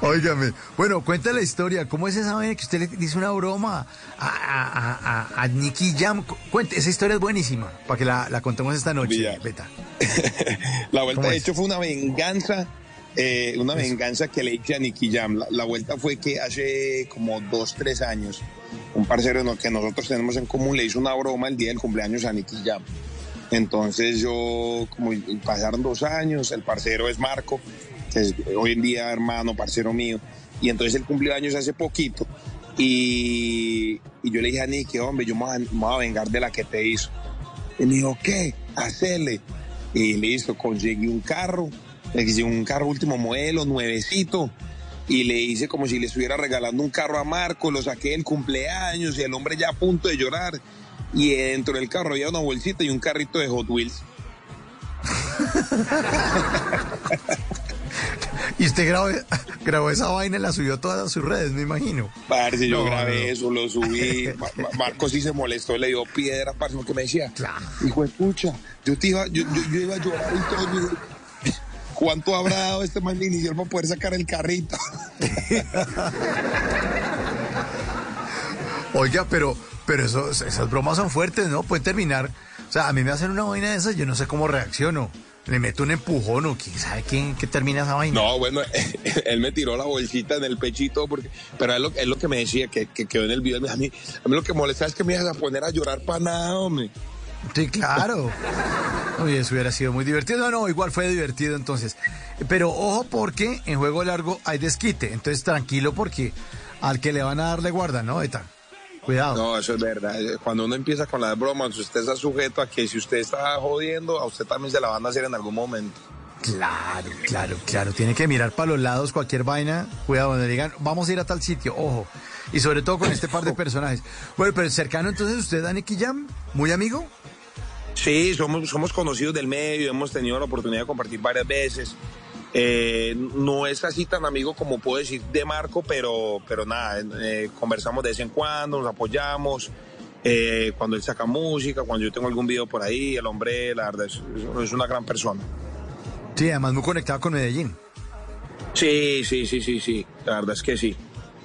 Óigame, bueno, cuenta la historia. ¿Cómo es esa vaina que usted le dice una broma a, a, a, a Nicky Jam? Cuente, esa historia es buenísima, para que la, la contemos esta noche. Beta. La vuelta, ¿Cómo de hecho, fue una venganza, eh, una venganza que le hice a Nicky Jam. La, la vuelta fue que hace como dos, tres años, un parcero que nosotros tenemos en común le hizo una broma el día del cumpleaños a Nicky Jam. Entonces yo, como pasaron dos años, el parcero es Marco, que es hoy en día hermano, parcero mío, y entonces él cumplió años hace poquito. Y, y yo le dije a Nicky, hombre, yo me voy a, me vengar de la que te hizo. Y me dijo, ¿qué? Hacerle. Y listo, conseguí un carro, le un carro último modelo, nuevecito, y le hice como si le estuviera regalando un carro a Marco, lo saqué del cumpleaños y el hombre ya a punto de llorar. Y dentro del carro había una bolsita y un carrito de Hot Wheels. Y usted grabó, grabó esa vaina y la subió a todas sus redes, me imagino. Parce, yo No, grabé no. eso, lo subí. Ma- Ma- Marco sí se molestó, le dio piedra, parce, porque me decía, Claro. hijo de pucha, yo, te iba, yo, yo- yo iba a llorar y todo. ¿Cuánto habrá dado este man de inicial para poder sacar el carrito? Oiga, pero, pero eso, esas bromas son fuertes, ¿no? Pueden terminar. O sea, a mí me hacen una vaina de esas, yo no sé cómo reacciono. Le meto un empujón o quién sabe quién que termina esa vaina. No, bueno, él me tiró la bolsita en el pechito, porque, pero es lo, es lo que me decía, que, que quedó en el video. A mí, a mí lo que molesta es que me ibas a poner a llorar para nada, hombre. Sí, claro. Oye, eso hubiera sido muy divertido. No, no, igual fue divertido entonces. Pero ojo porque en juego largo hay desquite. Entonces tranquilo porque al que le van a dar le guardan, ¿no? Eta? Cuidado. No, eso es verdad. Cuando uno empieza con las bromas, usted está sujeto a que si usted está jodiendo, a usted también se la van a hacer en algún momento. Claro, claro, claro. Tiene que mirar para los lados cualquier vaina. Cuidado, donde le digan, vamos a ir a tal sitio, ojo. Y sobre todo con este par de personajes. Bueno, pero cercano entonces usted, Dani Quillam, muy amigo. Sí, somos, somos conocidos del medio, hemos tenido la oportunidad de compartir varias veces. Eh, no es así tan amigo como puedo decir de Marco, pero, pero nada, eh, conversamos de vez en cuando, nos apoyamos. eh, cuando él saca música, cuando yo tengo algún video por ahí, el hombre, la verdad, es, es una gran persona. Sí, además muy conectado con Medellín. Sí, sí, sí, sí, sí, la verdad es que sí.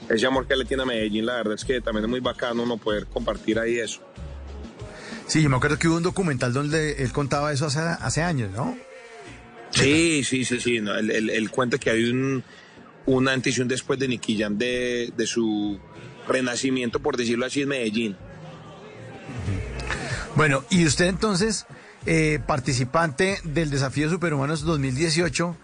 Ese amor que le tiene a Medellín, la verdad es que también es muy bacano uno poder compartir ahí eso. Sí, yo me acuerdo que hubo un documental donde él contaba eso hace, hace años, ¿no? Sí, sí, sí, sí. no, él, él- él cuenta que hay un, un antes y un después de Nicky Jam de, de su renacimiento, por decirlo así, en Medellín. Bueno, y usted entonces, eh, participante del Desafío Superhumanos 2018,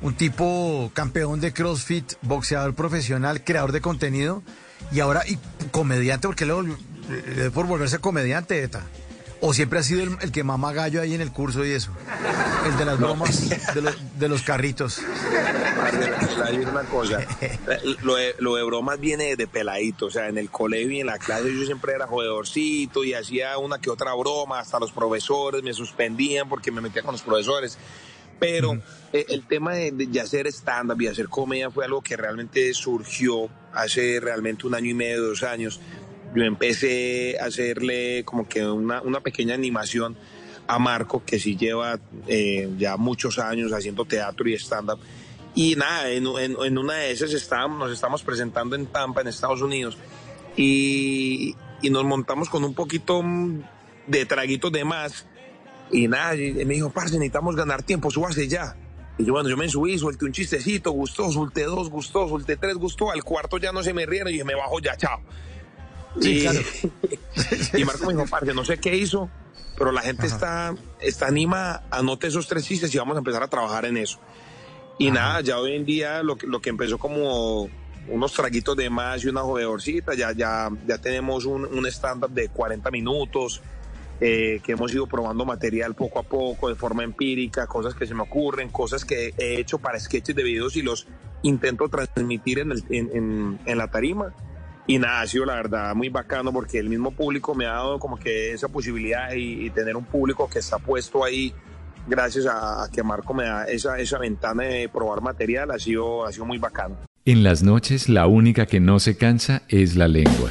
un tipo campeón de CrossFit, boxeador profesional, creador de contenido y ahora y comediante, porque le, volvió- le dio por volverse comediante, Eta. O siempre ha sido el, el que mama gallo ahí en el curso y eso. El de las bromas de, los- de los carritos. Una cosa. Lo de, lo de bromas viene de peladito. O sea, en el colegio y en la clase yo siempre era jodedorcito y hacía una que otra broma. Hasta los profesores me suspendían porque me metía con los profesores. Pero eh, el tema de, de hacer stand-up y hacer comedia fue algo que realmente surgió hace realmente un año y medio, dos años. Yo empecé a hacerle como que una, una pequeña animación a Marco, que sí lleva eh, ya muchos años haciendo teatro y stand-up. Y nada, en, en- en una de esas estábamos, nos estamos presentando en Tampa, en Estados Unidos, y, y nos montamos con un poquito de traguitos de más. Y nada, y me dijo, parce, necesitamos ganar tiempo, súbase ya. Y yo, bueno, yo me subí, solté un chistecito, gustó, solté dos, gustó, solté tres, gustó, al cuarto ya no se me rieron y dije, me bajo ya, chao. Sí, y, claro. y Marco me dijo, parce, no sé qué hizo, pero la gente está, está anima, anote esos tres chistes y vamos a empezar a trabajar en eso. Y nada, ya hoy en día lo que, lo que empezó como unos traguitos de más y una jodedorcita, ya, ya, ya tenemos un, un stand-up de 40 minutos, eh, que hemos ido probando material poco a poco, de forma empírica, cosas que se me ocurren, cosas que he hecho para sketches de videos y los intento transmitir en, el- en, en- en la tarima. Y nada, ha sido la verdad muy bacano porque el mismo público me ha dado como que esa posibilidad y, tener un público que está puesto ahí gracias a, a que Marco me da esa, esa ventana de probar material ha sido, ha sido muy bacano. En las noches la única que no se cansa es la lengua.